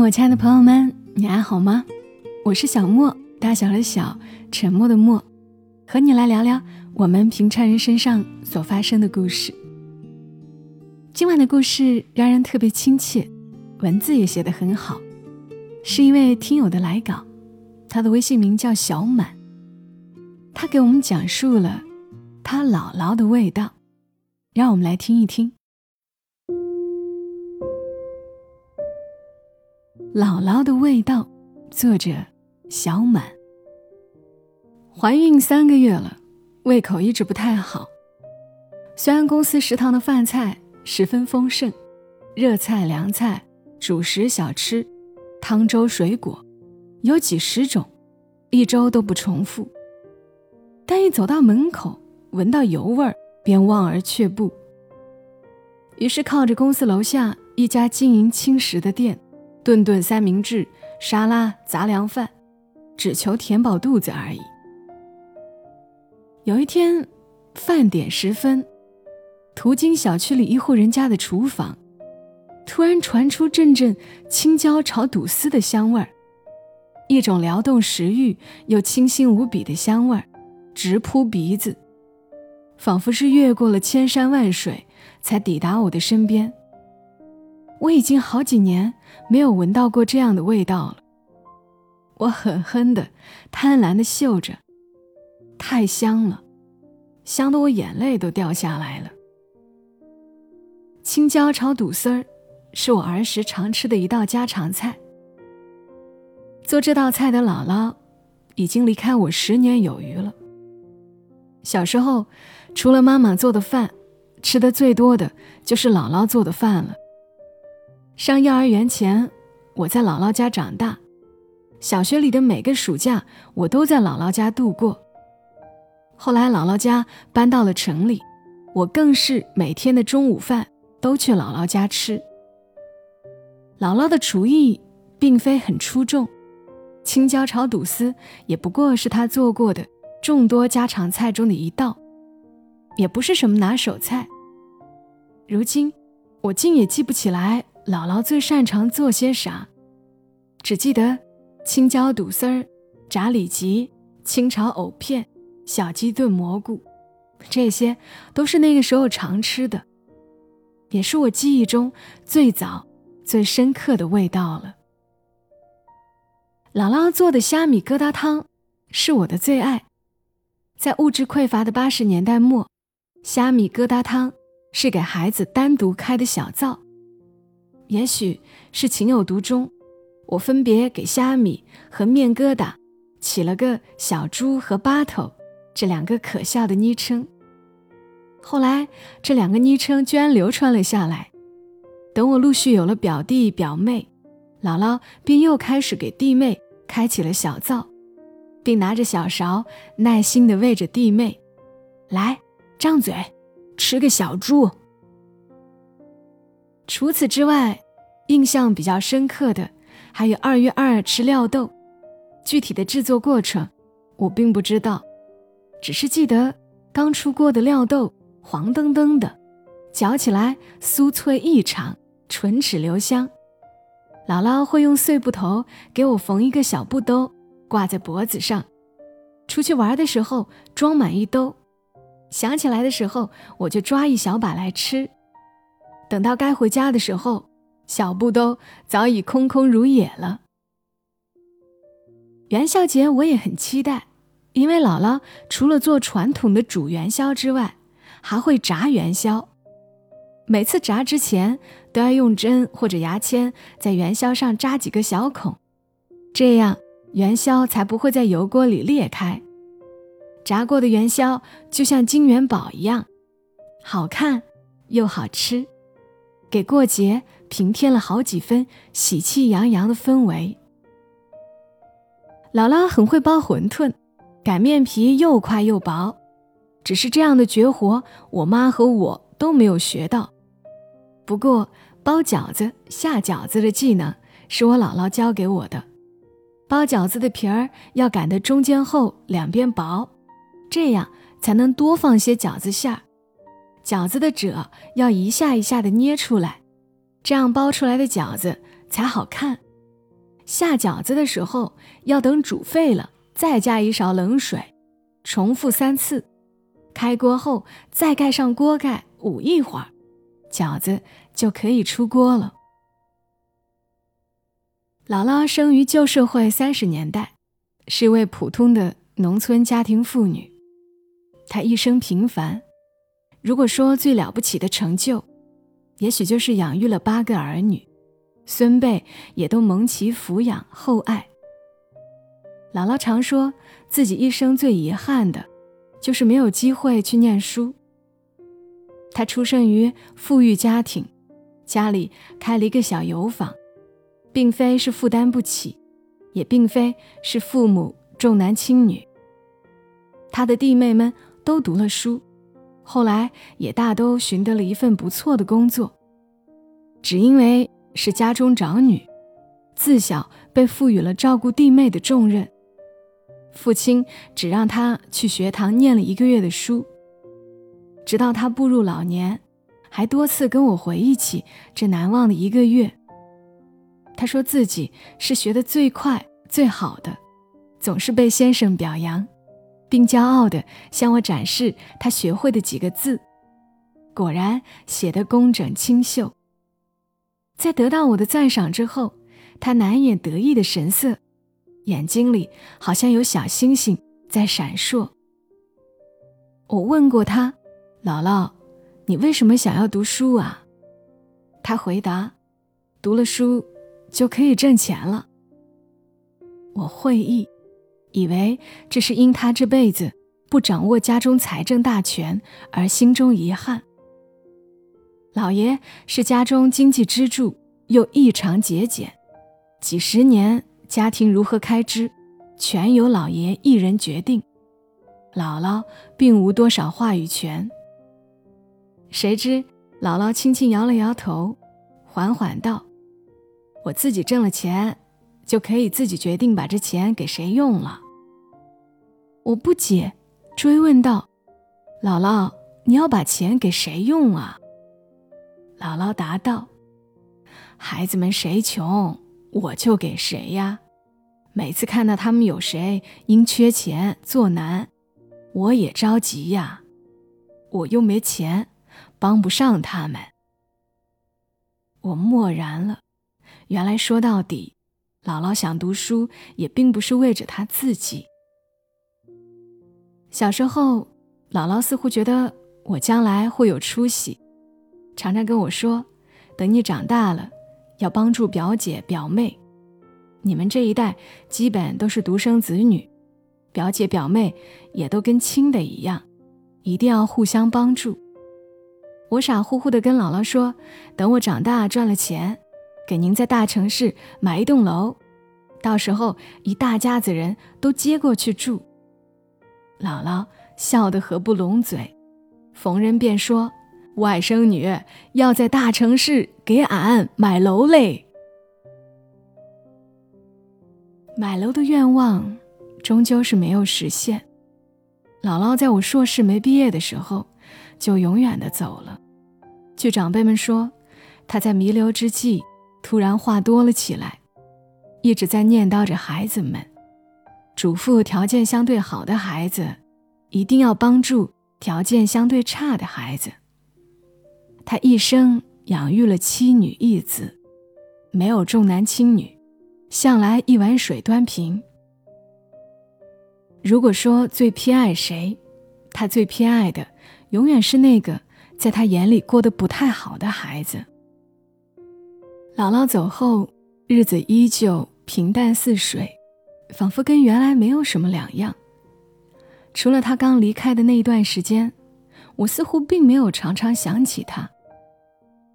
我亲爱的朋友们，你还好吗？我是小莫，大小的小，沉默的默，和你来聊聊我们平常人身上所发生的故事。今晚的故事让人特别亲切，文字也写得很好，是一位听友的来稿，他的微信名叫小满，他给我们讲述了他姥姥的味道，让我们来听一听。姥姥的味道，作者小满。怀孕三个月了，胃口一直不太好。虽然公司食堂的饭菜十分丰盛，热菜、凉菜、主食、小吃、汤粥、水果，有几十种，一周都不重复。但一走到门口，闻到油味儿，便望而却步。于是靠着公司楼下一家经营轻食的店。顿顿三明治、沙拉、杂粮饭，只求填饱肚子而已。有一天，饭点时分，途经小区里一户人家的厨房，突然传出阵阵青椒炒肚丝的香味儿，一种撩动食欲又清新无比的香味儿，直扑鼻子，仿佛是越过了千山万水才抵达我的身边。我已经好几年没有闻到过这样的味道了。我狠狠的、贪婪的嗅着，太香了，香得我眼泪都掉下来了。青椒炒肚丝儿是我儿时常吃的一道家常菜。做这道菜的姥姥已经离开我十年有余了。小时候，除了妈妈做的饭，吃的最多的就是姥姥做的饭了。上幼儿园前，我在姥姥家长大；小学里的每个暑假，我都在姥姥家度过。后来姥姥家搬到了城里，我更是每天的中午饭都去姥姥家吃。姥姥的厨艺并非很出众，青椒炒肚丝也不过是她做过的众多家常菜中的一道，也不是什么拿手菜。如今，我竟也记不起来。姥姥最擅长做些啥？只记得青椒肚丝儿、炸里脊、清炒藕片、小鸡炖蘑菇，这些都是那个时候常吃的，也是我记忆中最早、最深刻的味道了。姥姥做的虾米疙瘩汤是我的最爱，在物质匮乏的八十年代末，虾米疙瘩汤是给孩子单独开的小灶。也许是情有独钟，我分别给虾米和面疙瘩起了个“小猪”和“巴头”这两个可笑的昵称。后来，这两个昵称居然流传了下来。等我陆续有了表弟表妹，姥姥便又开始给弟妹开启了小灶，并拿着小勺耐心地喂着弟妹：“来，张嘴，吃个小猪。”除此之外，印象比较深刻的还有二月二吃料豆，具体的制作过程我并不知道，只是记得刚出锅的料豆黄澄澄的，嚼起来酥脆异常，唇齿留香。姥姥会用碎布头给我缝一个小布兜，挂在脖子上，出去玩的时候装满一兜，想起来的时候我就抓一小把来吃。等到该回家的时候，小布兜早已空空如也了。元宵节我也很期待，因为姥姥除了做传统的煮元宵之外，还会炸元宵。每次炸之前都要用针或者牙签在元宵上扎几个小孔，这样元宵才不会在油锅里裂开。炸过的元宵就像金元宝一样，好看又好吃。给过节平添了好几分喜气洋洋的氛围。姥姥很会包馄饨，擀面皮又快又薄，只是这样的绝活，我妈和我都没有学到。不过包饺子、下饺子的技能是我姥姥教给我的。包饺子的皮儿要擀得中间厚，两边薄，这样才能多放些饺子馅儿。饺子的褶要一下一下的捏出来，这样包出来的饺子才好看，下饺子的时候要等煮沸了，再加一勺冷水，重复三次。开锅后再盖上锅盖，捂一会儿，饺子就可以出锅了。姥姥生于旧社会三十年代，是位普通的农村家庭妇女。她一生平凡，如果说最了不起的成就，也许就是养育了八个儿女，孙辈也都蒙其抚养厚爱。姥姥常说自己一生最遗憾的，就是没有机会去念书。她出生于富裕家庭，家里开了一个小油坊。并非是负担不起，也并非是父母重男轻女。他的弟妹们都读了书，后来也大都寻得了一份不错的工作。只因为是家中长女，自小被赋予了照顾弟妹的重任，父亲只让她去学堂念了一个月的书。直到她步入老年，还多次跟我回忆起这难忘的一个月。他说自己是学得最快最好的，总是被先生表扬，并骄傲地向我展示他学会的几个字。果然写得工整清秀。在得到我的赞赏之后，他难掩得意的神色，眼睛里好像有小星星在闪烁。我问过他：“姥姥，你为什么想要读书啊？”他回答：“读了书。”就可以挣钱了。我会意，以为这是因他这辈子不掌握家中财政大权而心中遗憾。老爷是家中经济支柱，又异常节俭，几十年家庭如何开支，全由老爷一人决定，姥姥并无多少话语权。谁知姥姥轻轻摇了摇头，缓缓道。我自己挣了钱，就可以自己决定把这钱给谁用了。我不解，追问道：“姥姥，你要把钱给谁用啊？”姥姥答道：“孩子们谁穷，我就给谁呀。每次看到他们有谁因缺钱作难，我也着急呀。我又没钱，帮不上他们。”我默然了。原来说到底，姥姥想读书也并不是为着她自己。小时候，姥姥似乎觉得我将来会有出息，常常跟我说：“等你长大了，要帮助表姐表妹。你们这一代基本都是独生子女，表姐表妹也都跟亲的一样，一定要互相帮助。”我傻乎乎的跟姥姥说：“等我长大赚了钱。”给您在大城市买一栋楼，到时候一大家子人都接过去住。姥姥笑得合不拢嘴，逢人便说：“外甥女要在大城市给俺买楼嘞。”买楼的愿望终究是没有实现。姥姥在我硕士没毕业的时候，就永远的走了。据长辈们说，她在弥留之际。突然话多了起来，一直在念叨着孩子们，嘱咐条件相对好的孩子，一定要帮助条件相对差的孩子。他一生养育了七女一子，没有重男轻女，向来一碗水端平。如果说最偏爱谁，他最偏爱的永远是那个在他眼里过得不太好的孩子。姥姥走后，日子依旧平淡似水，仿佛跟原来没有什么两样。除了她刚离开的那一段时间，我似乎并没有常常想起她。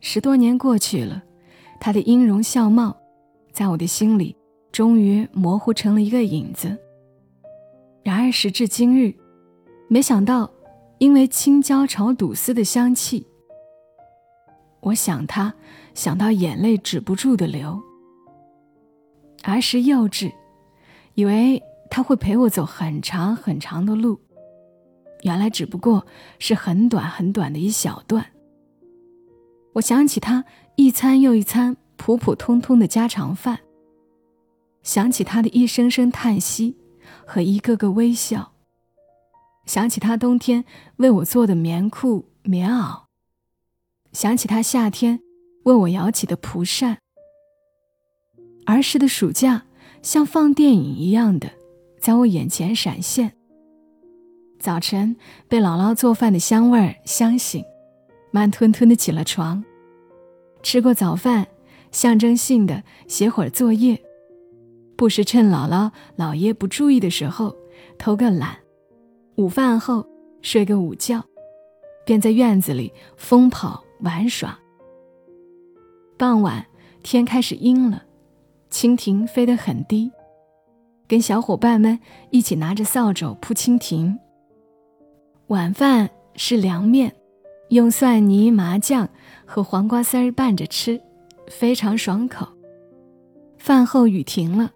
十多年过去了，她的音容笑貌，在我的心里终于模糊成了一个影子。然而时至今日，没想到，因为青椒炒肚丝的香气。我想他，想到眼泪止不住的流。儿时幼稚，以为他会陪我走很长很长的路，原来只不过是很短很短的一小段。我想起他一餐又一餐普普通通的家常饭，想起他的一声声叹息和一个个微笑，想起他冬天为我做的棉裤、棉袄，想起他夏天为我摇起的蒲扇。儿时的暑假像放电影一样的在我眼前闪现。早晨被姥姥做饭的香味儿香醒，慢吞吞的起了床，吃过早饭，象征性的写会儿作业，不时趁姥姥姥爷不注意的时候偷个懒，午饭后睡个午觉，便在院子里疯跑玩耍。傍晚天开始阴了，蜻蜓飞得很低，跟小伙伴们一起拿着扫帚扑蜻蜓。晚饭是凉面，用蒜泥、麻酱和黄瓜丝儿拌着吃，非常爽口。饭后雨停了，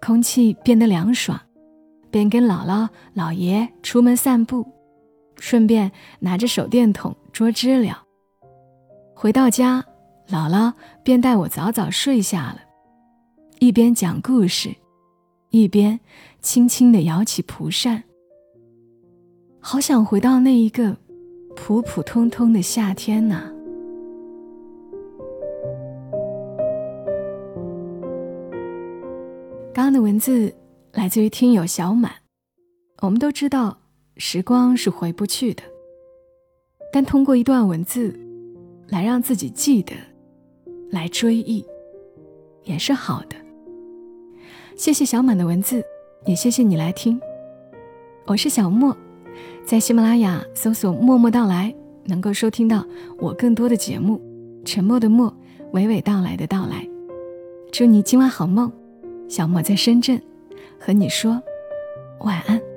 空气变得凉爽，便跟姥姥、姥爷出门散步，顺便拿着手电筒捉知了。回到家，姥姥便带我早早睡下了，一边讲故事，一边轻轻地摇起蒲扇。好想回到那一个普普通通的夏天呐！刚刚的文字来自于听友小满。我们都知道，时光是回不去的，但通过一段文字来让自己记得，来追忆，也是好的。谢谢小满的文字，也谢谢你来听。我是小莫。在喜马拉雅搜索“默默到来”，能够收听到我更多的节目。沉默的默，娓娓道来的到来。祝你今晚好梦，小莫在深圳，和你说晚安。